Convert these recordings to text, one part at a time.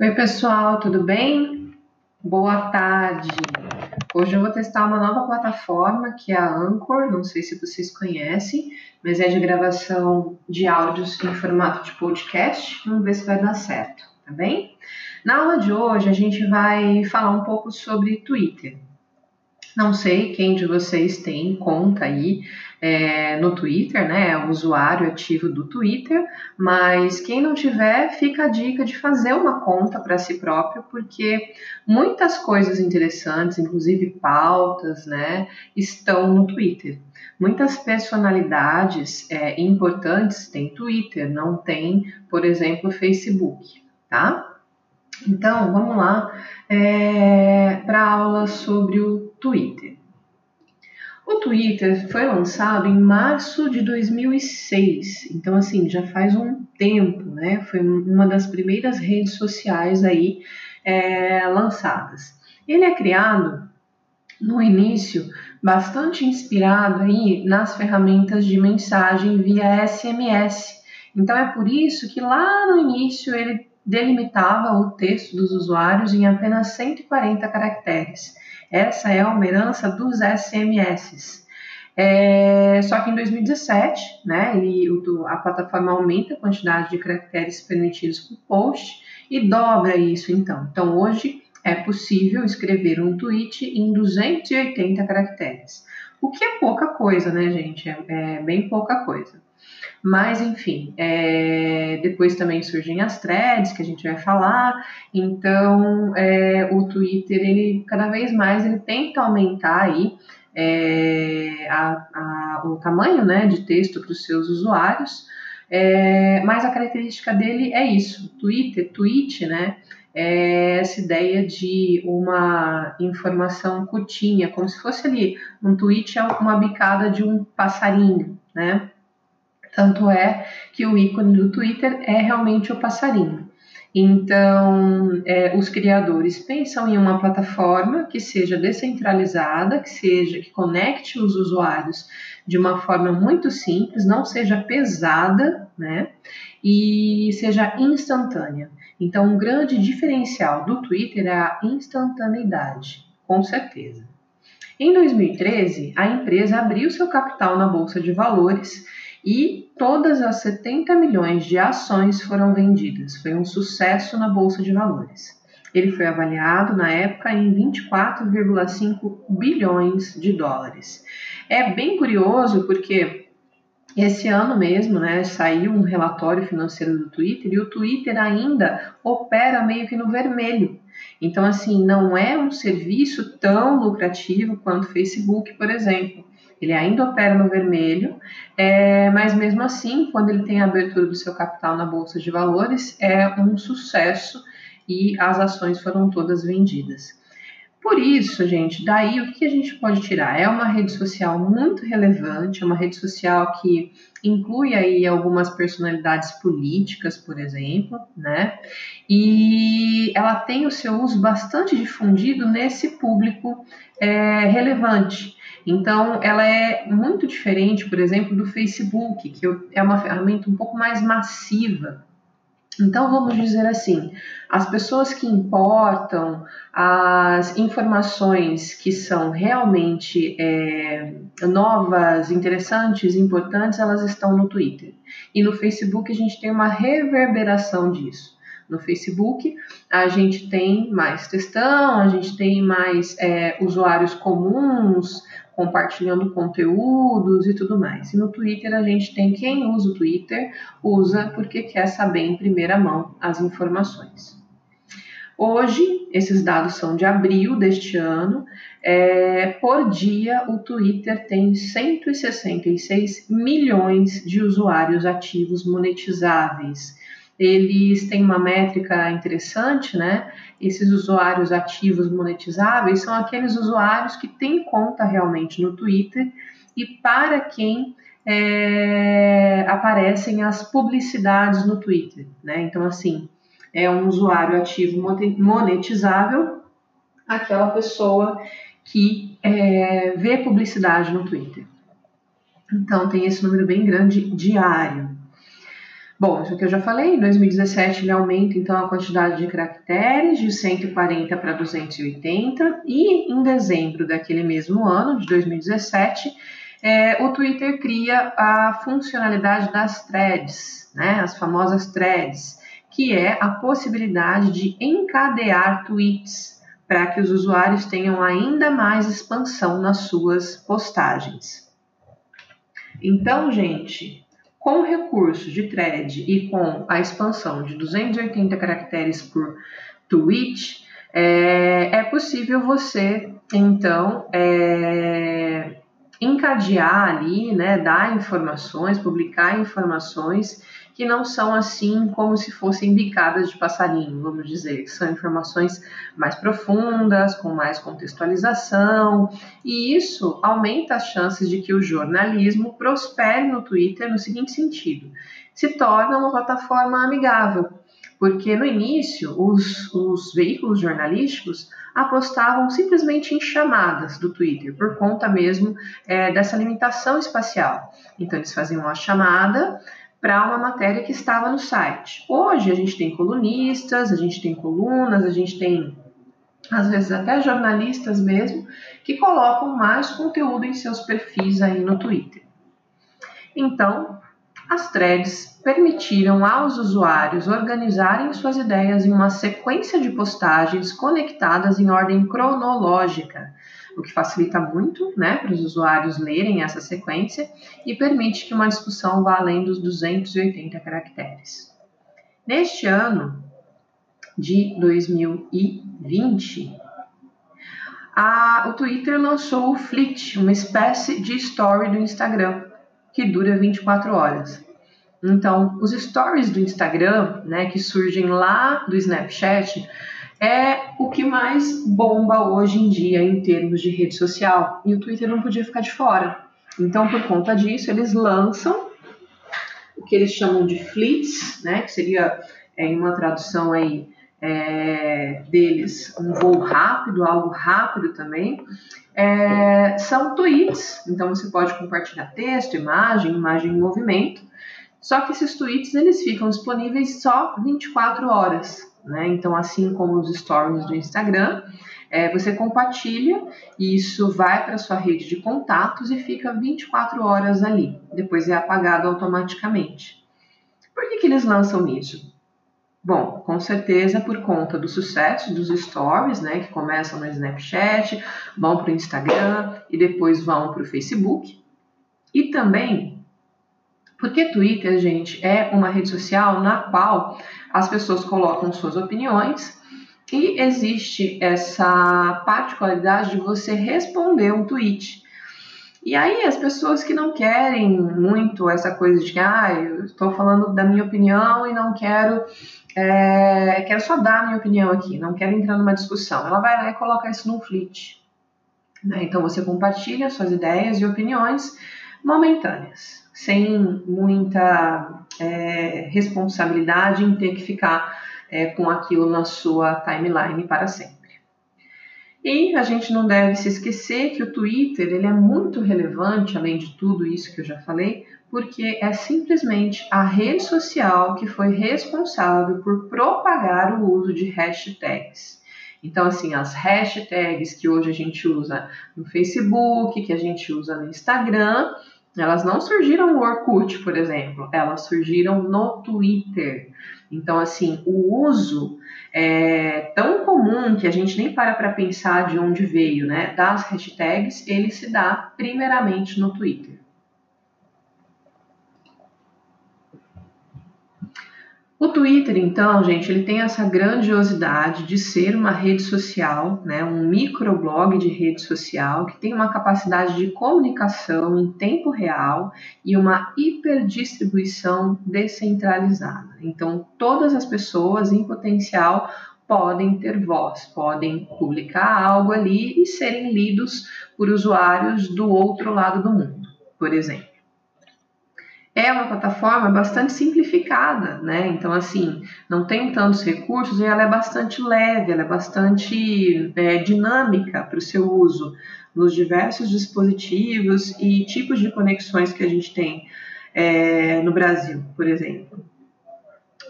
Oi, pessoal, tudo bem? Boa tarde. Hoje eu vou testar uma nova plataforma que é a Anchor, não sei se vocês conhecem, mas é de gravação de áudios em formato de podcast. Vamos ver se vai dar certo, tá bem? Na aula de hoje a gente vai falar um pouco sobre Twitter. Não sei quem de vocês tem conta aí é, no Twitter, né? É usuário ativo do Twitter, mas quem não tiver, fica a dica de fazer uma conta para si próprio, porque muitas coisas interessantes, inclusive pautas, né, estão no Twitter. Muitas personalidades é, importantes têm Twitter, não tem, por exemplo, Facebook, tá? Então, vamos lá é, para a aula sobre o Twitter. O Twitter foi lançado em março de 2006, então assim já faz um tempo, né? Foi uma das primeiras redes sociais aí é, lançadas. Ele é criado no início bastante inspirado aí nas ferramentas de mensagem via SMS. Então é por isso que lá no início ele delimitava o texto dos usuários em apenas 140 caracteres. Essa é uma herança dos SMS. É, só que em 2017, né, ele, a plataforma aumenta a quantidade de caracteres permitidos por post e dobra isso então. Então hoje é possível escrever um tweet em 280 caracteres. O que é pouca coisa, né, gente? É, é bem pouca coisa. Mas, enfim, é, depois também surgem as threads, que a gente vai falar. Então, é, o Twitter, ele cada vez mais ele tenta aumentar aí é, a, a, o tamanho né, de texto para os seus usuários. É, mas a característica dele é isso, Twitter, tweet, né? É essa ideia de uma informação curtinha, como se fosse ali um tweet é uma bicada de um passarinho, né? Tanto é que o ícone do Twitter é realmente o passarinho. Então, é, os criadores pensam em uma plataforma que seja descentralizada, que seja que conecte os usuários de uma forma muito simples, não seja pesada, né? E seja instantânea. Então, um grande diferencial do Twitter é a instantaneidade, com certeza. Em 2013, a empresa abriu seu capital na bolsa de valores e todas as 70 milhões de ações foram vendidas. Foi um sucesso na bolsa de valores. Ele foi avaliado na época em 24,5 bilhões de dólares. É bem curioso porque esse ano mesmo, né, saiu um relatório financeiro do Twitter e o Twitter ainda opera meio que no vermelho. Então, assim, não é um serviço tão lucrativo quanto o Facebook, por exemplo. Ele ainda opera no vermelho, é, mas mesmo assim, quando ele tem a abertura do seu capital na Bolsa de Valores, é um sucesso e as ações foram todas vendidas. Por isso, gente, daí o que a gente pode tirar? É uma rede social muito relevante, é uma rede social que inclui aí algumas personalidades políticas, por exemplo, né? E ela tem o seu uso bastante difundido nesse público é, relevante. Então, ela é muito diferente, por exemplo, do Facebook, que é uma ferramenta um pouco mais massiva. Então, vamos dizer assim, as pessoas que importam, as informações que são realmente é, novas, interessantes, importantes, elas estão no Twitter. E no Facebook a gente tem uma reverberação disso. No Facebook, a gente tem mais textão, a gente tem mais é, usuários comuns compartilhando conteúdos e tudo mais. E no Twitter, a gente tem quem usa o Twitter, usa porque quer saber em primeira mão as informações. Hoje, esses dados são de abril deste ano. É, por dia, o Twitter tem 166 milhões de usuários ativos monetizáveis eles têm uma métrica interessante, né? Esses usuários ativos monetizáveis são aqueles usuários que têm conta realmente no Twitter e para quem é, aparecem as publicidades no Twitter, né? Então, assim, é um usuário ativo monetizável, aquela pessoa que é, vê publicidade no Twitter. Então, tem esse número bem grande diário. Bom, isso aqui eu já falei, em 2017 ele aumenta então a quantidade de caracteres de 140 para 280 e em dezembro daquele mesmo ano, de 2017, é, o Twitter cria a funcionalidade das threads, né, as famosas threads, que é a possibilidade de encadear tweets para que os usuários tenham ainda mais expansão nas suas postagens. Então, gente, com o recurso de thread e com a expansão de 280 caracteres por tweet, é, é possível você, então, é, encadear ali, né, dar informações, publicar informações que não são assim como se fossem bicadas de passarinho, vamos dizer, são informações mais profundas, com mais contextualização, e isso aumenta as chances de que o jornalismo prospere no Twitter no seguinte sentido: se torna uma plataforma amigável, porque no início os, os veículos jornalísticos apostavam simplesmente em chamadas do Twitter, por conta mesmo é, dessa limitação espacial. Então eles faziam uma chamada, para uma matéria que estava no site. Hoje a gente tem colunistas, a gente tem colunas, a gente tem às vezes até jornalistas mesmo que colocam mais conteúdo em seus perfis aí no Twitter. Então, as threads permitiram aos usuários organizarem suas ideias em uma sequência de postagens conectadas em ordem cronológica, o que facilita muito né, para os usuários lerem essa sequência e permite que uma discussão vá além dos 280 caracteres. Neste ano de 2020, a, o Twitter lançou o Fleet, uma espécie de story do Instagram, que dura 24 horas. Então, os stories do Instagram, né, que surgem lá do Snapchat, é o que mais bomba hoje em dia em termos de rede social. E o Twitter não podia ficar de fora. Então, por conta disso, eles lançam o que eles chamam de fleets, né, que seria é, em uma tradução aí é, deles um voo rápido, algo rápido também. É, são tweets, então você pode compartilhar texto, imagem, imagem em movimento. Só que esses tweets eles ficam disponíveis só 24 horas. Né? Então, assim como os stories do Instagram, é, você compartilha e isso vai para sua rede de contatos e fica 24 horas ali. Depois é apagado automaticamente. Por que, que eles lançam isso? Bom, com certeza por conta do sucesso dos stories, né, que começam no Snapchat, vão para o Instagram e depois vão para o Facebook. E também porque Twitter, gente, é uma rede social na qual as pessoas colocam suas opiniões e existe essa particularidade de você responder um tweet. E aí as pessoas que não querem muito essa coisa de ah, eu estou falando da minha opinião e não quero é, quero só dar a minha opinião aqui, não quero entrar numa discussão. Ela vai lá e coloca isso no fleet. Né? Então você compartilha suas ideias e opiniões momentâneas sem muita é, responsabilidade em ter que ficar é, com aquilo na sua timeline para sempre. E a gente não deve se esquecer que o Twitter ele é muito relevante, além de tudo isso que eu já falei, porque é simplesmente a rede social que foi responsável por propagar o uso de hashtags. Então, assim, as hashtags que hoje a gente usa no Facebook, que a gente usa no Instagram, elas não surgiram no Orkut, por exemplo, elas surgiram no Twitter. Então, assim, o uso é tão comum que a gente nem para para pensar de onde veio, né? Das hashtags, ele se dá primeiramente no Twitter. O Twitter, então, gente, ele tem essa grandiosidade de ser uma rede social, né, um microblog de rede social que tem uma capacidade de comunicação em tempo real e uma hiperdistribuição descentralizada. Então, todas as pessoas em potencial podem ter voz, podem publicar algo ali e serem lidos por usuários do outro lado do mundo, por exemplo é uma plataforma bastante simplificada, né? Então, assim, não tem tantos recursos e ela é bastante leve, ela é bastante é, dinâmica para o seu uso nos diversos dispositivos e tipos de conexões que a gente tem é, no Brasil, por exemplo.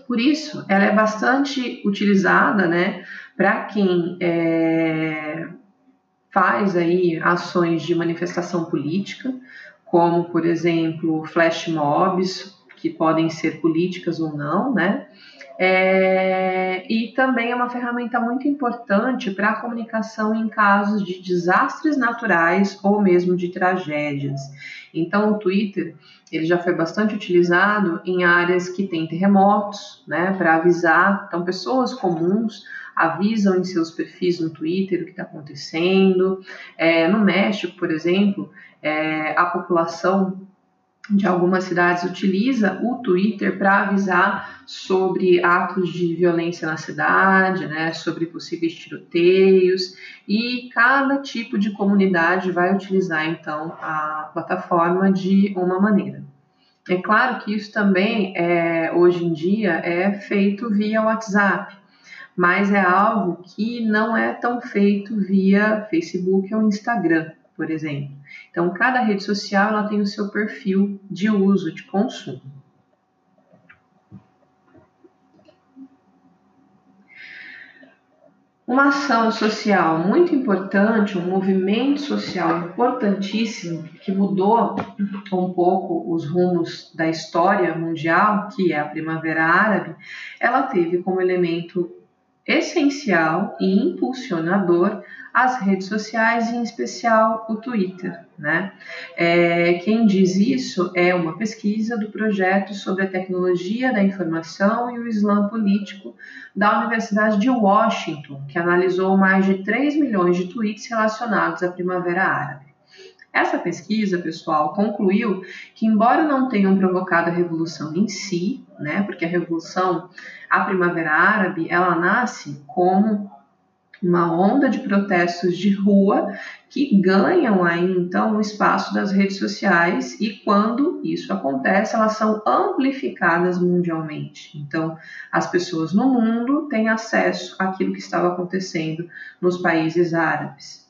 Por isso, ela é bastante utilizada, né, para quem é, faz aí ações de manifestação política, como, por exemplo, flash mobs, que podem ser políticas ou não, né? É, e também é uma ferramenta muito importante para a comunicação em casos de desastres naturais ou mesmo de tragédias. Então, o Twitter ele já foi bastante utilizado em áreas que têm terremotos, né, para avisar. Então, pessoas comuns avisam em seus perfis no Twitter o que está acontecendo. É, no México, por exemplo, é, a população de algumas cidades utiliza o Twitter para avisar sobre atos de violência na cidade, né, sobre possíveis tiroteios, e cada tipo de comunidade vai utilizar então a plataforma de uma maneira. É claro que isso também é, hoje em dia é feito via WhatsApp, mas é algo que não é tão feito via Facebook ou Instagram, por exemplo. Então, cada rede social ela tem o seu perfil de uso, de consumo. Uma ação social muito importante, um movimento social importantíssimo que mudou um pouco os rumos da história mundial, que é a Primavera Árabe, ela teve como elemento essencial e impulsionador as redes sociais, em especial o Twitter. Né? É, quem diz isso é uma pesquisa do projeto sobre a tecnologia da informação e o Islã político da Universidade de Washington, que analisou mais de 3 milhões de tweets relacionados à Primavera Árabe. Essa pesquisa, pessoal, concluiu que, embora não tenham provocado a revolução em si, né, porque a revolução, a Primavera Árabe, ela nasce como uma onda de protestos de rua que ganham aí então o espaço das redes sociais e quando isso acontece, elas são amplificadas mundialmente. Então, as pessoas no mundo têm acesso àquilo que estava acontecendo nos países árabes.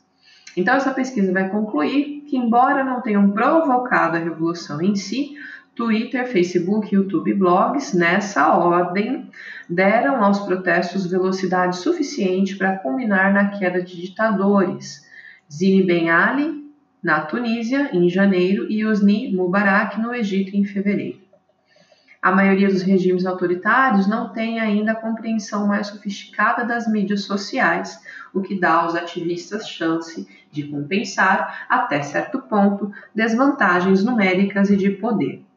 Então, essa pesquisa vai concluir que, embora não tenham provocado a revolução em si, Twitter, Facebook, YouTube e blogs, nessa ordem, deram aos protestos velocidade suficiente para culminar na queda de ditadores. Zine Ben Ali, na Tunísia, em janeiro, e Hosni Mubarak, no Egito, em fevereiro. A maioria dos regimes autoritários não tem ainda a compreensão mais sofisticada das mídias sociais, o que dá aos ativistas chance de compensar, até certo ponto, desvantagens numéricas e de poder.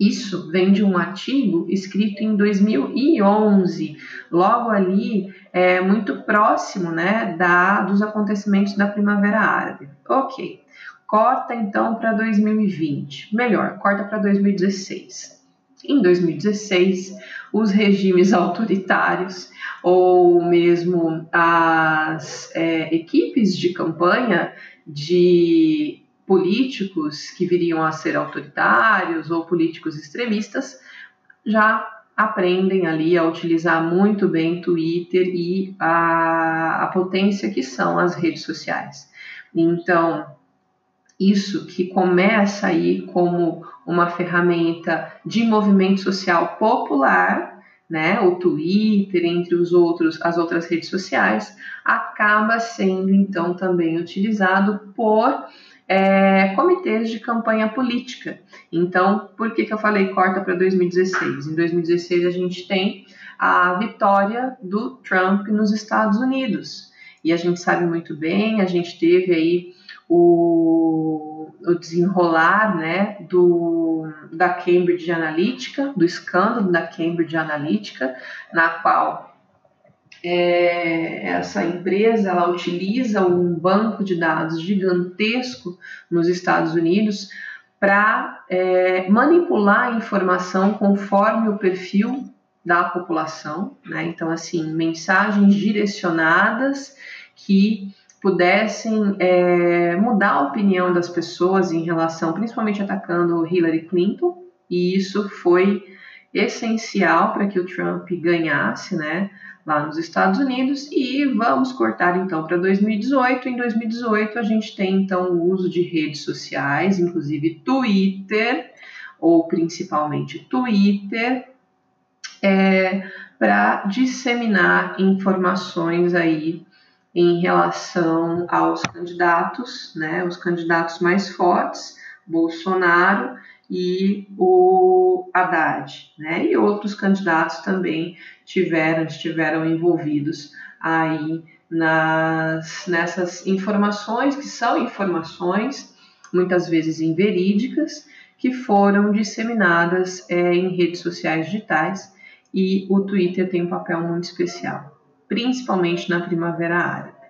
Isso vem de um artigo escrito em 2011, logo ali, é, muito próximo né, da, dos acontecimentos da Primavera Árabe. Ok, corta então para 2020, melhor, corta para 2016. Em 2016, os regimes autoritários ou mesmo as é, equipes de campanha de políticos que viriam a ser autoritários ou políticos extremistas já aprendem ali a utilizar muito bem Twitter e a, a potência que são as redes sociais. Então, isso que começa aí como uma ferramenta de movimento social popular, né, o Twitter, entre os outros, as outras redes sociais, acaba sendo então também utilizado por é, comitês de campanha política. Então, por que, que eu falei corta para 2016? Em 2016 a gente tem a vitória do Trump nos Estados Unidos. E a gente sabe muito bem, a gente teve aí o, o desenrolar né, do, da Cambridge Analytica, do escândalo da Cambridge Analytica, na qual é, essa empresa ela utiliza um banco de dados gigantesco nos Estados Unidos para é, manipular a informação conforme o perfil da população, né? Então, assim, mensagens direcionadas que pudessem é, mudar a opinião das pessoas em relação, principalmente atacando Hillary Clinton, e isso foi essencial para que o Trump ganhasse, né? lá nos Estados Unidos e vamos cortar então para 2018. Em 2018 a gente tem então o uso de redes sociais, inclusive Twitter ou principalmente Twitter, é, para disseminar informações aí em relação aos candidatos, né, os candidatos mais fortes, Bolsonaro e o Haddad, né, e outros candidatos também tiveram, estiveram envolvidos aí nas, nessas informações que são informações muitas vezes inverídicas que foram disseminadas é, em redes sociais digitais e o Twitter tem um papel muito especial, principalmente na Primavera Árabe.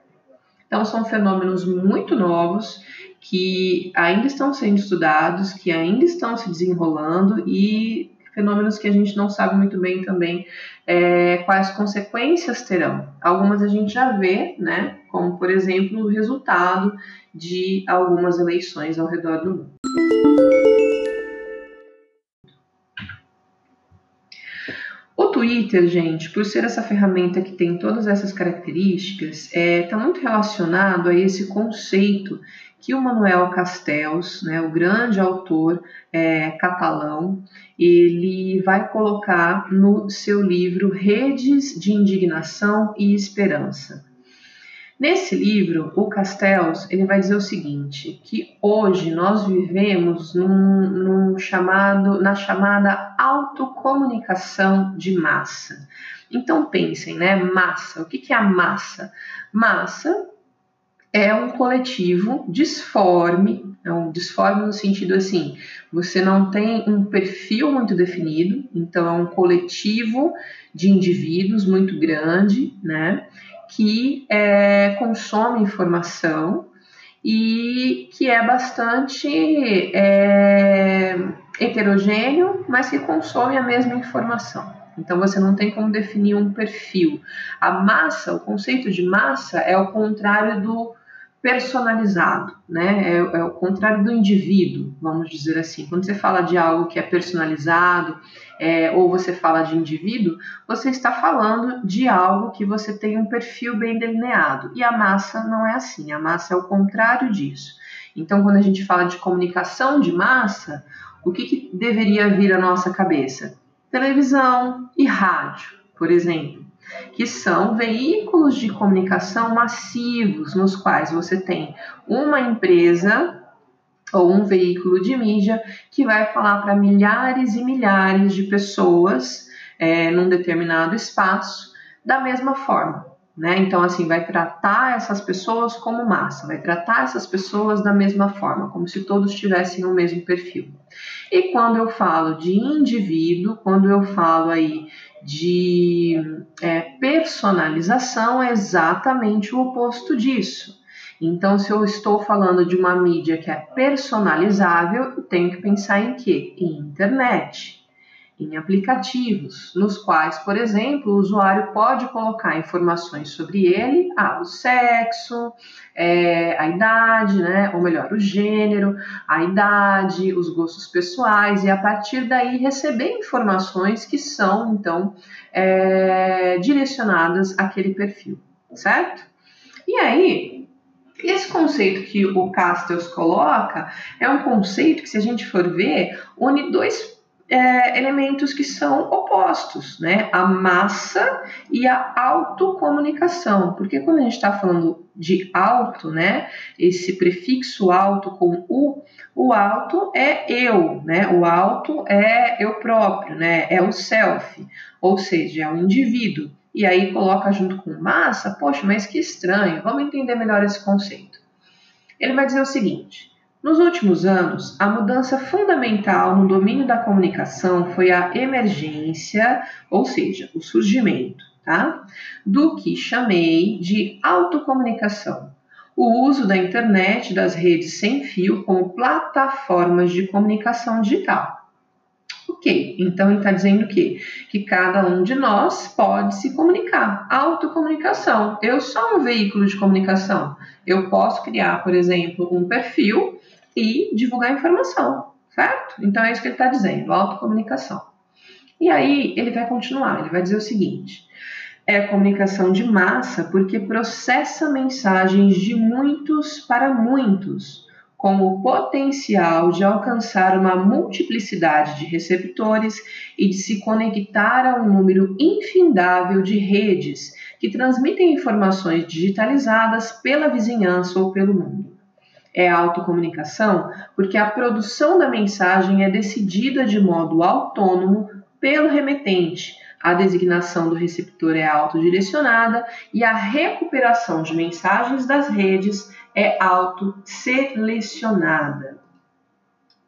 Então, são fenômenos muito novos que ainda estão sendo estudados, que ainda estão se desenrolando e fenômenos que a gente não sabe muito bem também é, quais consequências terão. Algumas a gente já vê, né, como por exemplo o resultado de algumas eleições ao redor do mundo. O Twitter, gente, por ser essa ferramenta que tem todas essas características, está é, tá muito relacionado a esse conceito que o Manuel Castells, né, o grande autor é, catalão, ele vai colocar no seu livro Redes de Indignação e Esperança. Nesse livro, o Castells ele vai dizer o seguinte, que hoje nós vivemos num, num chamado, na chamada autocomunicação de massa. Então pensem, né? Massa. O que, que é a massa? Massa é um coletivo disforme, é um disforme no sentido assim, você não tem um perfil muito definido, então é um coletivo de indivíduos muito grande, né, que é, consome informação e que é bastante é, heterogêneo, mas que consome a mesma informação. Então você não tem como definir um perfil. A massa, o conceito de massa é o contrário do personalizado, né? É, é, o contrário do indivíduo, vamos dizer assim. Quando você fala de algo que é personalizado, é, ou você fala de indivíduo, você está falando de algo que você tem um perfil bem delineado. E a massa não é assim. A massa é o contrário disso. Então, quando a gente fala de comunicação de massa, o que, que deveria vir à nossa cabeça? Televisão e rádio, por exemplo que são veículos de comunicação massivos, nos quais você tem uma empresa ou um veículo de mídia que vai falar para milhares e milhares de pessoas é, num determinado espaço da mesma forma. Né? Então, assim, vai tratar essas pessoas como massa, vai tratar essas pessoas da mesma forma, como se todos tivessem o mesmo perfil. E quando eu falo de indivíduo, quando eu falo aí de é, personalização é exatamente o oposto disso. Então, se eu estou falando de uma mídia que é personalizável, eu tenho que pensar em quê? Em internet em aplicativos, nos quais, por exemplo, o usuário pode colocar informações sobre ele, ah, o sexo, é, a idade, né, ou melhor, o gênero, a idade, os gostos pessoais, e a partir daí receber informações que são, então, é, direcionadas àquele perfil, certo? E aí, esse conceito que o Castells coloca é um conceito que, se a gente for ver, une dois é, elementos que são opostos, né? A massa e a autocomunicação. Porque quando a gente está falando de auto, né? Esse prefixo auto com u, o auto é eu, né? O auto é eu próprio, né? É o self, ou seja, é o indivíduo. E aí coloca junto com massa, poxa, mas que estranho. Vamos entender melhor esse conceito. Ele vai dizer o seguinte: nos últimos anos, a mudança fundamental no domínio da comunicação foi a emergência, ou seja, o surgimento, tá? Do que chamei de autocomunicação. O uso da internet das redes sem fio como plataformas de comunicação digital. Ok, então ele está dizendo o quê? Que cada um de nós pode se comunicar. Autocomunicação. Eu sou um veículo de comunicação. Eu posso criar, por exemplo, um perfil e divulgar informação, certo? Então é isso que ele está dizendo, autocomunicação. E aí ele vai continuar, ele vai dizer o seguinte: é comunicação de massa porque processa mensagens de muitos para muitos, com o potencial de alcançar uma multiplicidade de receptores e de se conectar a um número infindável de redes que transmitem informações digitalizadas pela vizinhança ou pelo mundo. É autocomunicação porque a produção da mensagem é decidida de modo autônomo pelo remetente, a designação do receptor é autodirecionada e a recuperação de mensagens das redes é autoselecionada.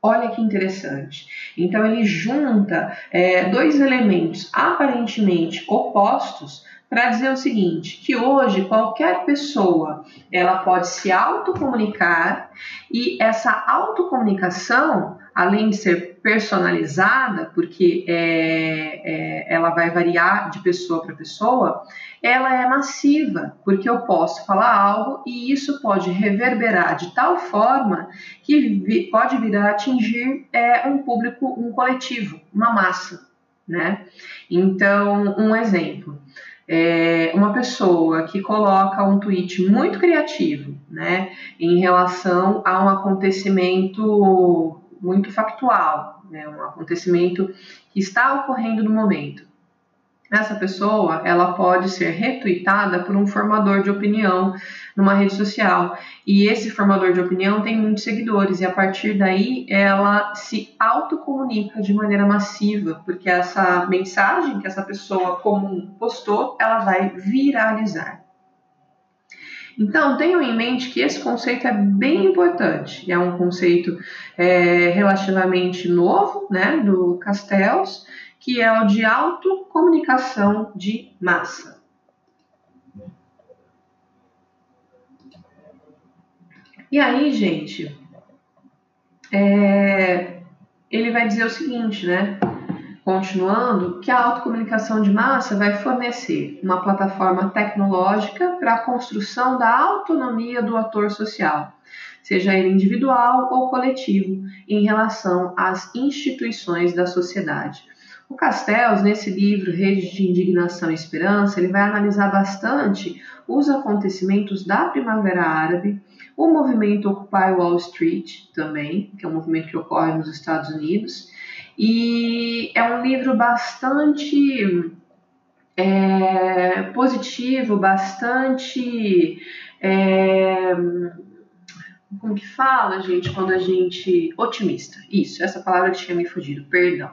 Olha que interessante. Então ele junta é, dois elementos aparentemente opostos para dizer o seguinte, que hoje qualquer pessoa ela pode se autocomunicar e essa autocomunicação, além de ser personalizada, porque é, é, ela vai variar de pessoa para pessoa, ela é massiva, porque eu posso falar algo e isso pode reverberar de tal forma que vi, pode vir a atingir é, um público, um coletivo, uma massa, né? Então, um exemplo é, uma pessoa que coloca um tweet muito criativo, né, em relação a um acontecimento muito factual, né, um acontecimento que está ocorrendo no momento. Essa pessoa ela pode ser retweetada por um formador de opinião numa rede social. E esse formador de opinião tem muitos seguidores e a partir daí ela se autocomunica de maneira massiva porque essa mensagem que essa pessoa comum postou ela vai viralizar então, tenham em mente que esse conceito é bem importante. É um conceito é, relativamente novo, né, do Castells, que é o de autocomunicação de massa. E aí, gente, é, ele vai dizer o seguinte, né? Continuando, que a autocomunicação de massa vai fornecer uma plataforma tecnológica para a construção da autonomia do ator social, seja ele individual ou coletivo, em relação às instituições da sociedade. O Castells, nesse livro Redes de Indignação e Esperança, ele vai analisar bastante os acontecimentos da Primavera Árabe, o movimento Occupy Wall Street também, que é um movimento que ocorre nos Estados Unidos, e é um livro bastante é, positivo, bastante é, como que fala, gente, quando a gente. Otimista. Isso, essa palavra que tinha me fugido, perdão.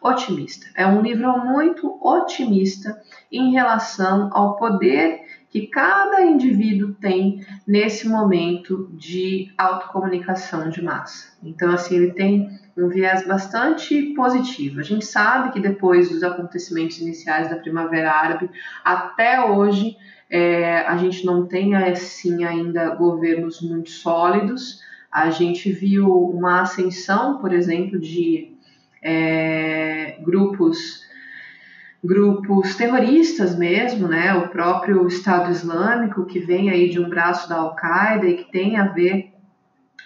Otimista. É um livro muito otimista em relação ao poder que cada indivíduo tem nesse momento de autocomunicação de massa. Então, assim, ele tem um viés bastante positivo. A gente sabe que depois dos acontecimentos iniciais da Primavera Árabe, até hoje, é, a gente não tem assim ainda governos muito sólidos. A gente viu uma ascensão, por exemplo, de é, grupos grupos terroristas mesmo, né? O próprio Estado Islâmico que vem aí de um braço da Al-Qaeda e que tem a ver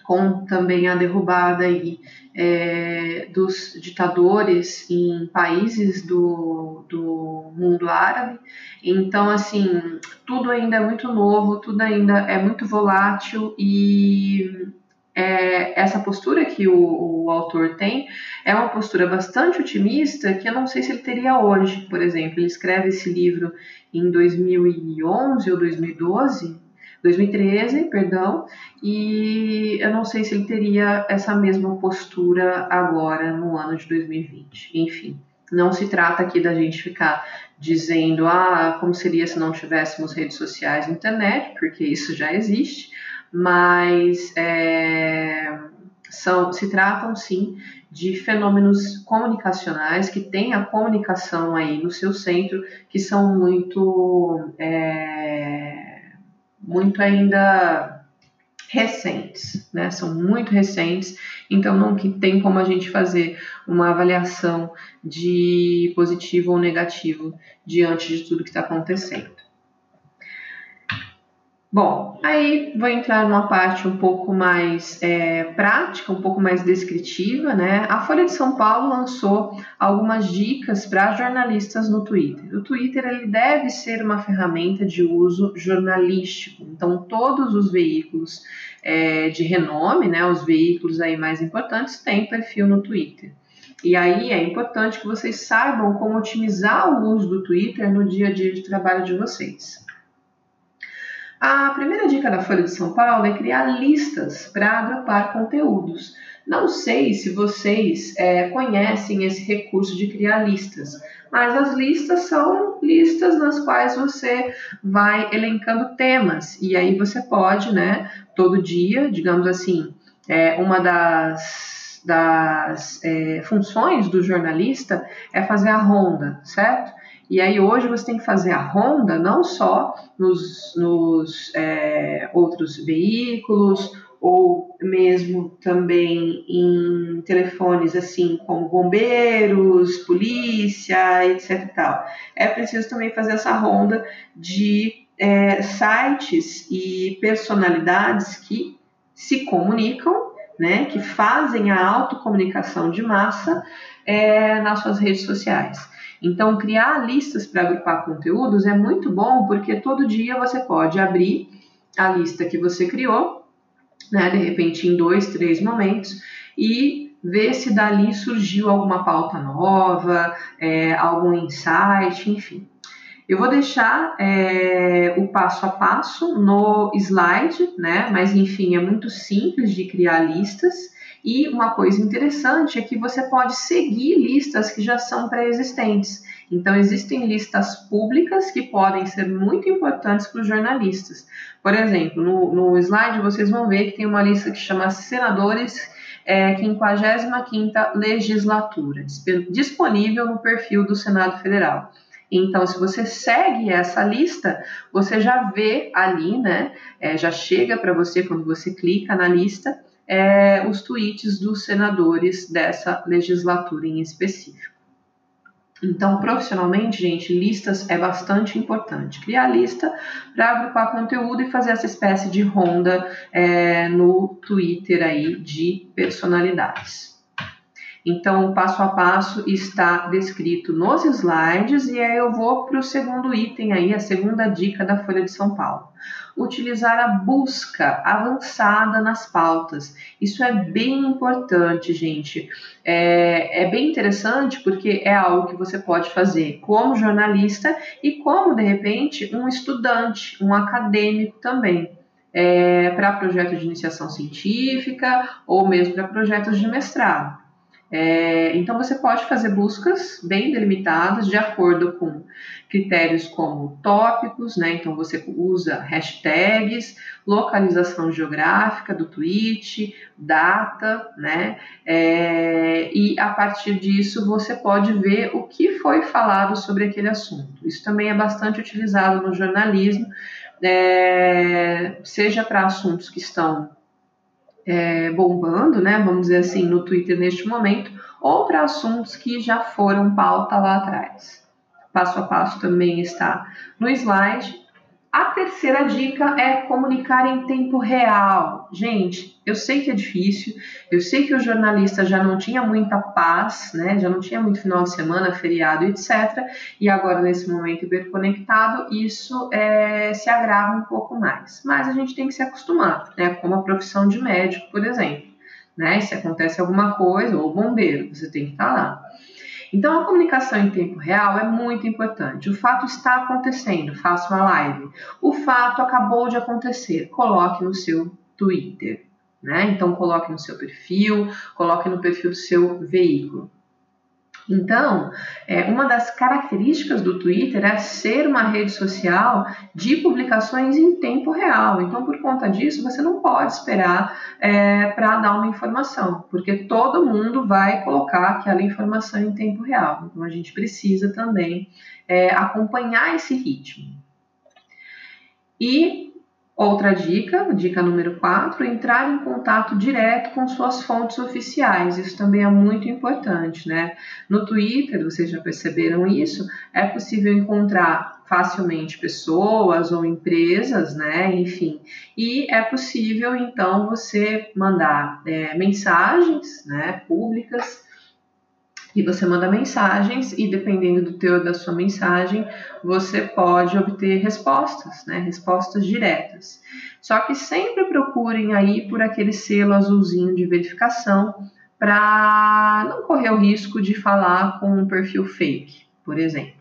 com também a derrubada aí, é, dos ditadores em países do, do mundo árabe. Então, assim, tudo ainda é muito novo, tudo ainda é muito volátil e é, essa postura que o, o, autor tem é uma postura bastante otimista que eu não sei se ele teria hoje, por exemplo. Ele escreve esse livro em 2011 ou 2012, 2013, perdão, e eu não sei se ele teria essa mesma postura agora no ano de 2020. Enfim, não se trata aqui da gente ficar dizendo ah, como seria se não tivéssemos redes sociais e internet, porque isso já existe, mas é, são, se tratam sim de fenômenos comunicacionais que têm a comunicação aí no seu centro, que são muito é, muito ainda recentes, né? São muito recentes, então não que tem como a gente fazer uma avaliação de positivo ou negativo diante de tudo que está acontecendo. Bom, aí vou entrar numa parte um pouco mais é, prática, um pouco mais descritiva, né? A Folha de São Paulo lançou algumas dicas para jornalistas no Twitter. O Twitter ele deve ser uma ferramenta de uso jornalístico, então todos os veículos é, de renome, né, os veículos aí mais importantes, têm perfil no Twitter. E aí é importante que vocês saibam como otimizar o uso do Twitter no dia a dia de trabalho de vocês. A primeira dica da Folha de São Paulo é criar listas para agrupar conteúdos. Não sei se vocês é, conhecem esse recurso de criar listas, mas as listas são listas nas quais você vai elencando temas e aí você pode, né, todo dia, digamos assim, é, uma das, das é, funções do jornalista é fazer a ronda, certo? E aí hoje você tem que fazer a ronda não só nos, nos é, outros veículos ou mesmo também em telefones assim como bombeiros, polícia, etc. Tal. É preciso também fazer essa ronda de é, sites e personalidades que se comunicam, né, que fazem a autocomunicação de massa é, nas suas redes sociais. Então, criar listas para agrupar conteúdos é muito bom porque todo dia você pode abrir a lista que você criou, né, de repente em dois, três momentos, e ver se dali surgiu alguma pauta nova, é, algum insight, enfim. Eu vou deixar é, o passo a passo no slide, né? Mas enfim, é muito simples de criar listas. E uma coisa interessante é que você pode seguir listas que já são pré-existentes. Então, existem listas públicas que podem ser muito importantes para os jornalistas. Por exemplo, no, no, slide vocês vão ver que tem uma lista que chama Senadores é, 55ª Legislatura, disponível no perfil do Senado Federal. Então, se você segue essa lista, você já vê ali, né? É, já chega para você quando você clica na lista é, os tweets dos senadores dessa legislatura em específico. Então, profissionalmente, gente, listas é bastante importante. Criar lista para agrupar conteúdo e fazer essa espécie de ronda é, no Twitter aí de personalidades. Então, o passo a passo está descrito nos slides e aí eu vou para o segundo item aí, a segunda dica da Folha de São Paulo. Utilizar a busca avançada nas pautas. Isso é bem importante, gente. É, é bem interessante porque é algo que você pode fazer como jornalista e como, de repente, um estudante, um acadêmico também. É, para projetos de iniciação científica ou mesmo para projetos de mestrado. É, então você pode fazer buscas bem delimitadas de acordo com critérios como tópicos, né? Então você usa hashtags, localização geográfica do tweet, data, né? É, e a partir disso você pode ver o que foi falado sobre aquele assunto. Isso também é bastante utilizado no jornalismo, é, seja para assuntos que estão é, bombando, né, vamos dizer assim, no Twitter neste momento, ou para assuntos que já foram pauta lá atrás. Passo a passo também está no slide a terceira dica é comunicar em tempo real. Gente, eu sei que é difícil, eu sei que o jornalista já não tinha muita paz, né? Já não tinha muito final de semana, feriado, etc. E agora, nesse momento hiperconectado, isso é, se agrava um pouco mais. Mas a gente tem que se acostumar, né? Como a profissão de médico, por exemplo. Né? Se acontece alguma coisa, ou bombeiro, você tem que estar lá. Então, a comunicação em tempo real é muito importante. O fato está acontecendo, faça uma live. O fato acabou de acontecer, coloque no seu Twitter. Né? Então, coloque no seu perfil, coloque no perfil do seu veículo. Então, é, uma das características do Twitter é ser uma rede social de publicações em tempo real. Então, por conta disso, você não pode esperar é, para dar uma informação, porque todo mundo vai colocar aquela informação em tempo real. Então, a gente precisa também é, acompanhar esse ritmo. E Outra dica, dica número 4, entrar em contato direto com suas fontes oficiais. Isso também é muito importante, né? No Twitter, vocês já perceberam isso, é possível encontrar facilmente pessoas ou empresas, né? Enfim, e é possível então você mandar é, mensagens, né, públicas e você manda mensagens e dependendo do teor da sua mensagem, você pode obter respostas, né? Respostas diretas. Só que sempre procurem aí por aquele selo azulzinho de verificação para não correr o risco de falar com um perfil fake, por exemplo.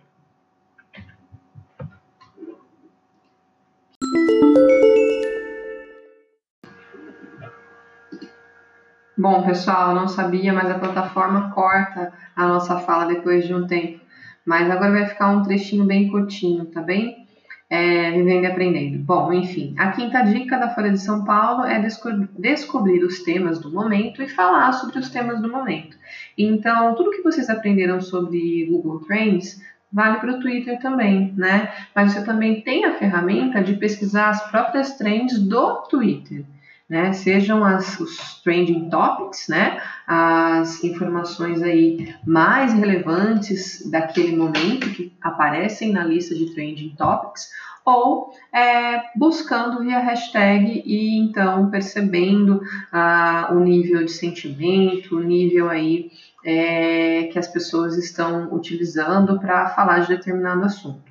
Bom, pessoal, não sabia, mas a plataforma corta a nossa fala depois de um tempo. Mas agora vai ficar um trechinho bem curtinho, tá bem? É, vivendo e aprendendo. Bom, enfim, a quinta dica da Folha de São Paulo é desco descobrir os temas do momento e falar sobre os temas do momento. Então, tudo que vocês aprenderam sobre Google Trends vale para o Twitter também, né? Mas você também tem a ferramenta de pesquisar as próprias trends do Twitter né? Sejam as, os trending topics, né? As informações aí mais relevantes daquele momento que aparecem na lista de trending topics, ou é, buscando via hashtag e então percebendo ah, o nível de sentimento, o nível aí é, que as pessoas estão utilizando para falar de determinado assunto.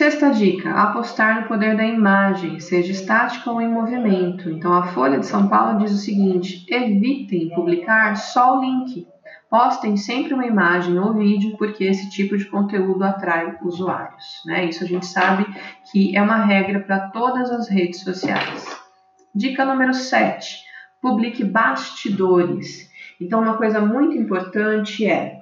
Sexta dica: apostar no poder da imagem, seja estática ou em movimento. Então, a Folha de São Paulo diz o seguinte: evitem publicar só o link. Postem sempre uma imagem ou vídeo, porque esse tipo de conteúdo atrai usuários. Né? Isso a gente sabe que é uma regra para todas as redes sociais. Dica número 7: publique bastidores. Então, uma coisa muito importante é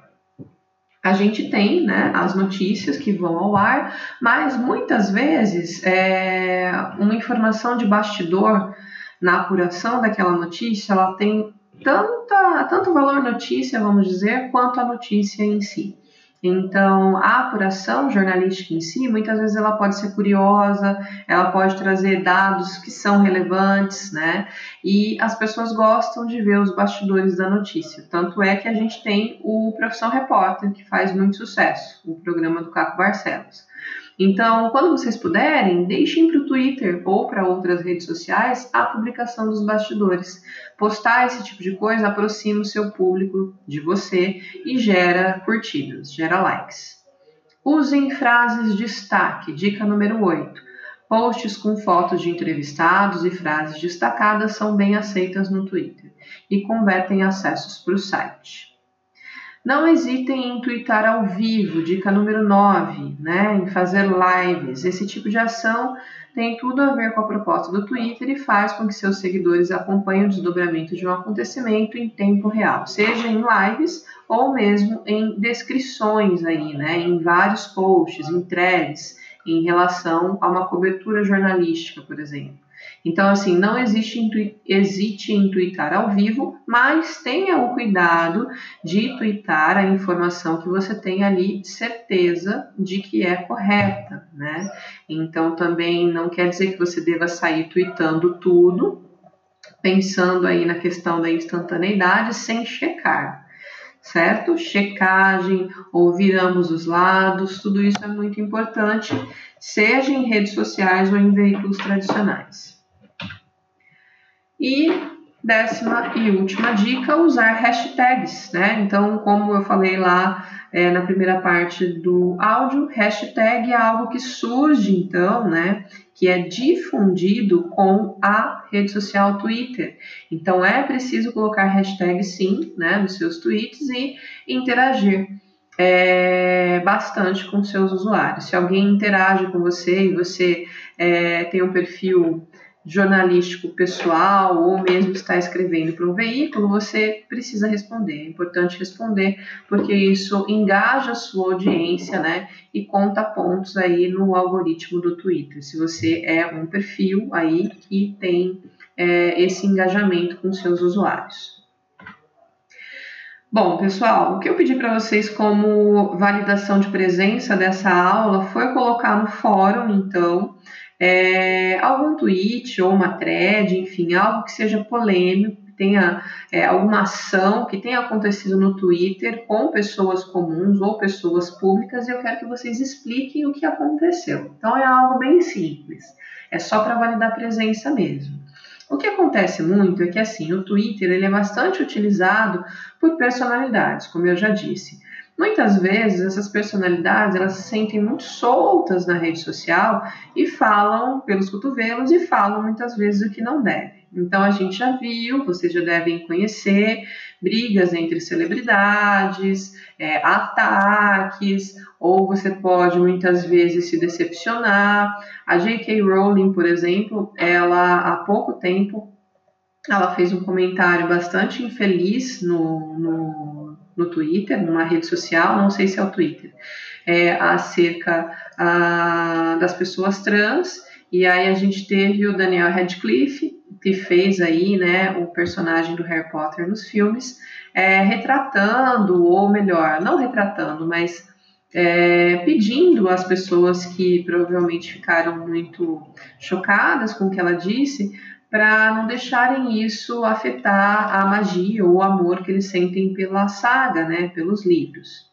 a gente tem né, as notícias que vão ao ar, mas muitas vezes é, uma informação de bastidor na apuração daquela notícia, ela tem tanta, tanto valor notícia, vamos dizer, quanto a notícia em si. Então, a apuração jornalística em si, muitas vezes ela pode ser curiosa, ela pode trazer dados que são relevantes, né? E as pessoas gostam de ver os bastidores da notícia. Tanto é que a gente tem o Profissão Repórter, que faz muito sucesso, o programa do Caco Barcelos. Então, quando vocês puderem, deixem para o Twitter ou para outras redes sociais a publicação dos bastidores. Postar esse tipo de coisa aproxima o seu público de você e gera curtidas, gera likes. Usem frases de destaque, dica número 8. Posts com fotos de entrevistados e frases destacadas são bem aceitas no Twitter e convertem acessos para o site. Não hesitem em twittar ao vivo, dica número 9, né? Em fazer lives. Esse tipo de ação tem tudo a ver com a proposta do Twitter e faz com que seus seguidores acompanhem o desdobramento de um acontecimento em tempo real, seja em lives ou mesmo em descrições aí, né? Em vários posts, em threads, em relação a uma cobertura jornalística, por exemplo. Então, assim, não existe hesite em ao vivo, mas tenha o cuidado de twittar a informação que você tem ali certeza de que é correta, né? Então, também não quer dizer que você deva sair tweetando tudo, pensando aí na questão da instantaneidade, sem checar certo? Checagem, ouvir ambos os lados, tudo isso é muito importante, seja em redes sociais ou em veículos tradicionais. E décima e última dica, usar hashtags, né? Então, como eu falei lá é, na primeira parte do áudio, hashtag é algo que surge, então, né? Que é difundido com a rede social Twitter. Então, é preciso colocar hashtag sim, né? Nos seus tweets e interagir. É, bastante com seus usuários. Se alguém interage com você e você é, tem um perfil jornalístico pessoal ou mesmo está escrevendo para um veículo, você precisa responder. É importante responder porque isso engaja a sua audiência, né? E conta pontos aí no algoritmo do Twitter. Se você é um perfil aí que tem é, esse engajamento com seus usuários. Bom, pessoal, o que eu pedi para vocês como validação de presença dessa aula foi colocar no fórum, então, é, algum tweet ou uma thread, enfim, algo que seja polêmico, tenha é, alguma ação que tenha acontecido no Twitter com pessoas comuns ou pessoas públicas e eu quero que vocês expliquem o que aconteceu. Então é algo bem simples, é só para validar a presença mesmo. O que acontece muito é que assim, o Twitter ele é bastante utilizado por personalidades, como eu já disse. Muitas vezes essas personalidades elas se sentem muito soltas na rede social e falam pelos cotovelos e falam muitas vezes o que não deve. Então a gente já viu, vocês já devem conhecer brigas entre celebridades, é, ataques, ou você pode muitas vezes se decepcionar. A J.K. Rowling, por exemplo, ela há pouco tempo ela fez um comentário bastante infeliz no, no, no Twitter, numa rede social, não sei se é o Twitter, é, acerca a, das pessoas trans. E aí a gente teve o Daniel Radcliffe, que fez aí, né, o personagem do Harry Potter nos filmes, é, retratando, ou melhor, não retratando, mas é, pedindo às pessoas que provavelmente ficaram muito chocadas com o que ela disse para não deixarem isso afetar a magia ou o amor que eles sentem pela saga, né, pelos livros.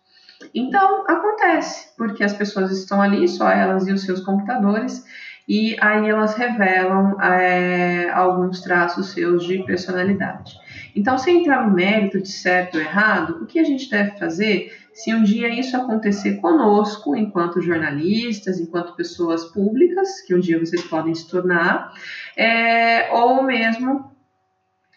Então acontece, porque as pessoas estão ali, só elas e os seus computadores, e aí elas revelam é, alguns traços seus de personalidade. Então, sem entrar no mérito de certo ou errado, o que a gente deve fazer se um dia isso acontecer conosco, enquanto jornalistas, enquanto pessoas públicas, que um dia vocês podem se tornar, é, ou mesmo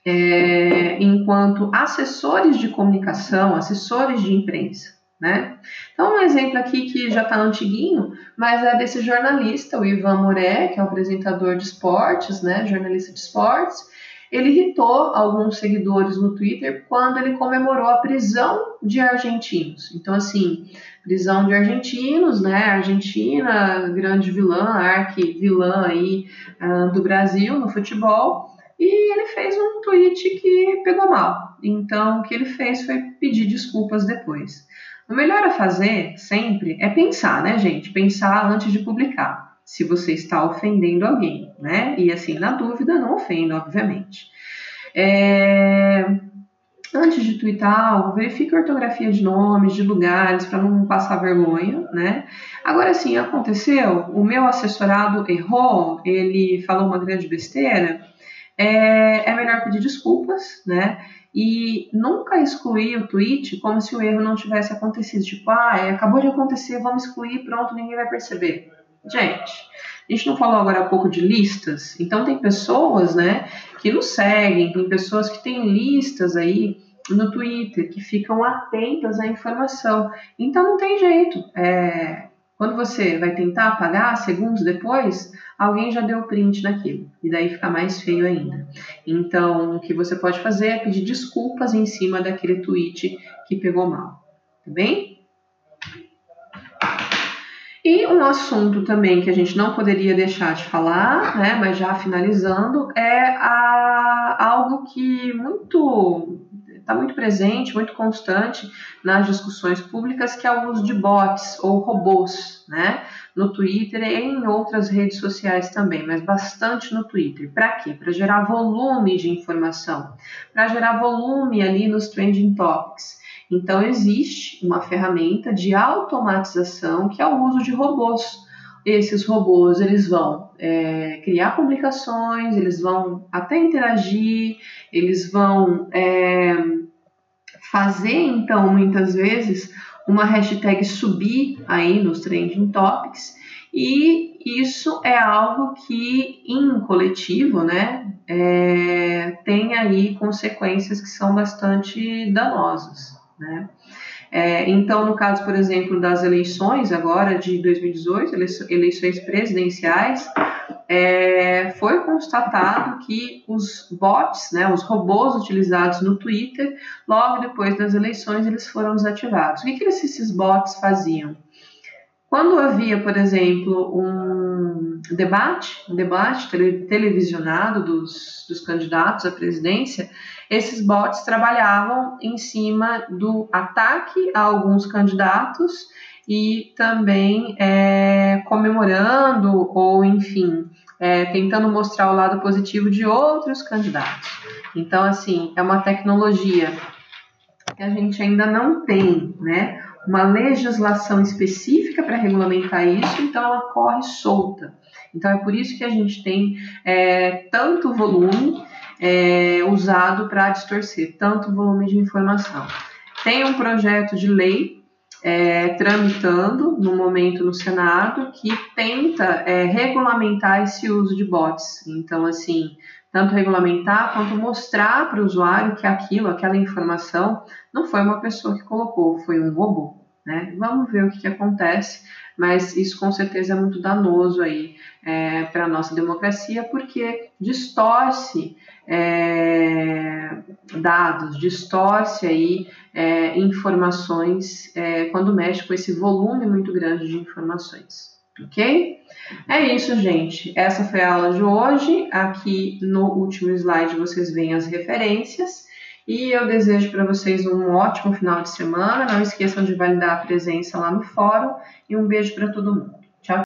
é, enquanto assessores de comunicação, assessores de imprensa. Né? Então, um exemplo aqui que já está antiguinho, mas é desse jornalista, o Ivan Moré, que é o apresentador de esportes, né, jornalista de esportes, ele irritou alguns seguidores no Twitter quando ele comemorou a prisão de argentinos. Então, assim, prisão de argentinos, né? Argentina, grande vilã, arqui-vilã aí uh, do Brasil no futebol. E ele fez um tweet que pegou mal. Então, o que ele fez foi pedir desculpas depois. O melhor a fazer, sempre, é pensar, né, gente? Pensar antes de publicar se você está ofendendo alguém, né? E assim, na dúvida, não ofenda, obviamente. É... Antes de twittar algo, verifique a ortografia de nomes, de lugares, para não passar vergonha, né? Agora sim, aconteceu, o meu assessorado errou, ele falou uma grande besteira, é, é melhor pedir desculpas, né? E nunca excluir o tweet como se o erro não tivesse acontecido. Tipo, ah, acabou de acontecer, vamos excluir, pronto, ninguém vai perceber. Gente, a gente não falou agora há pouco de listas, então tem pessoas, né, que nos seguem, tem pessoas que têm listas aí no Twitter, que ficam atentas à informação. Então não tem jeito. É, quando você vai tentar apagar, segundos depois, alguém já deu print daquilo. E daí fica mais feio ainda. Então, o que você pode fazer é pedir desculpas em cima daquele tweet que pegou mal. Tá bem? E um assunto também que a gente não poderia deixar de falar, né, mas já finalizando, é a, algo que muito está muito presente, muito constante nas discussões públicas, que é o uso de bots ou robôs, né? No Twitter e em outras redes sociais também, mas bastante no Twitter. Para quê? Para gerar volume de informação, para gerar volume ali nos trending topics. Então, existe uma ferramenta de automatização que é o uso de robôs. Esses robôs eles vão é, criar publicações, eles vão até interagir, eles vão é, fazer, então, muitas vezes, uma hashtag subir aí nos trending topics e isso é algo que em coletivo, né, é, tem aí consequências que são bastante danosas. Né? É, então, no caso, por exemplo, das eleições agora de 2018, eleições presidenciais, é, foi constatado que os bots, né, os robôs utilizados no Twitter, logo depois das eleições, eles foram desativados. O que, que esses bots faziam? Quando havia, por exemplo, um debate, um debate televisionado dos, dos candidatos à presidência, esses bots trabalhavam em cima do ataque a alguns candidatos e também é, comemorando ou, enfim, é, tentando mostrar o lado positivo de outros candidatos. Então, assim, é uma tecnologia que a gente ainda não tem, né? Uma legislação específica para regulamentar isso, então ela corre solta. Então é por isso que a gente tem é, tanto volume é, usado para distorcer, tanto volume de informação. Tem um projeto de lei é, tramitando no momento no Senado que tenta é, regulamentar esse uso de bots. Então, assim, tanto regulamentar quanto mostrar para o usuário que aquilo, aquela informação, não foi uma pessoa que colocou, foi um robô. Né? Vamos ver o que, que acontece, mas isso com certeza é muito danoso aí é, para a nossa democracia, porque distorce é, dados, distorce aí é, informações é, quando mexe com esse volume muito grande de informações, ok? É isso, gente. Essa foi a aula de hoje. Aqui no último slide vocês veem as referências. E eu desejo para vocês um ótimo final de semana. Não esqueçam de validar a presença lá no fórum. E um beijo para todo mundo.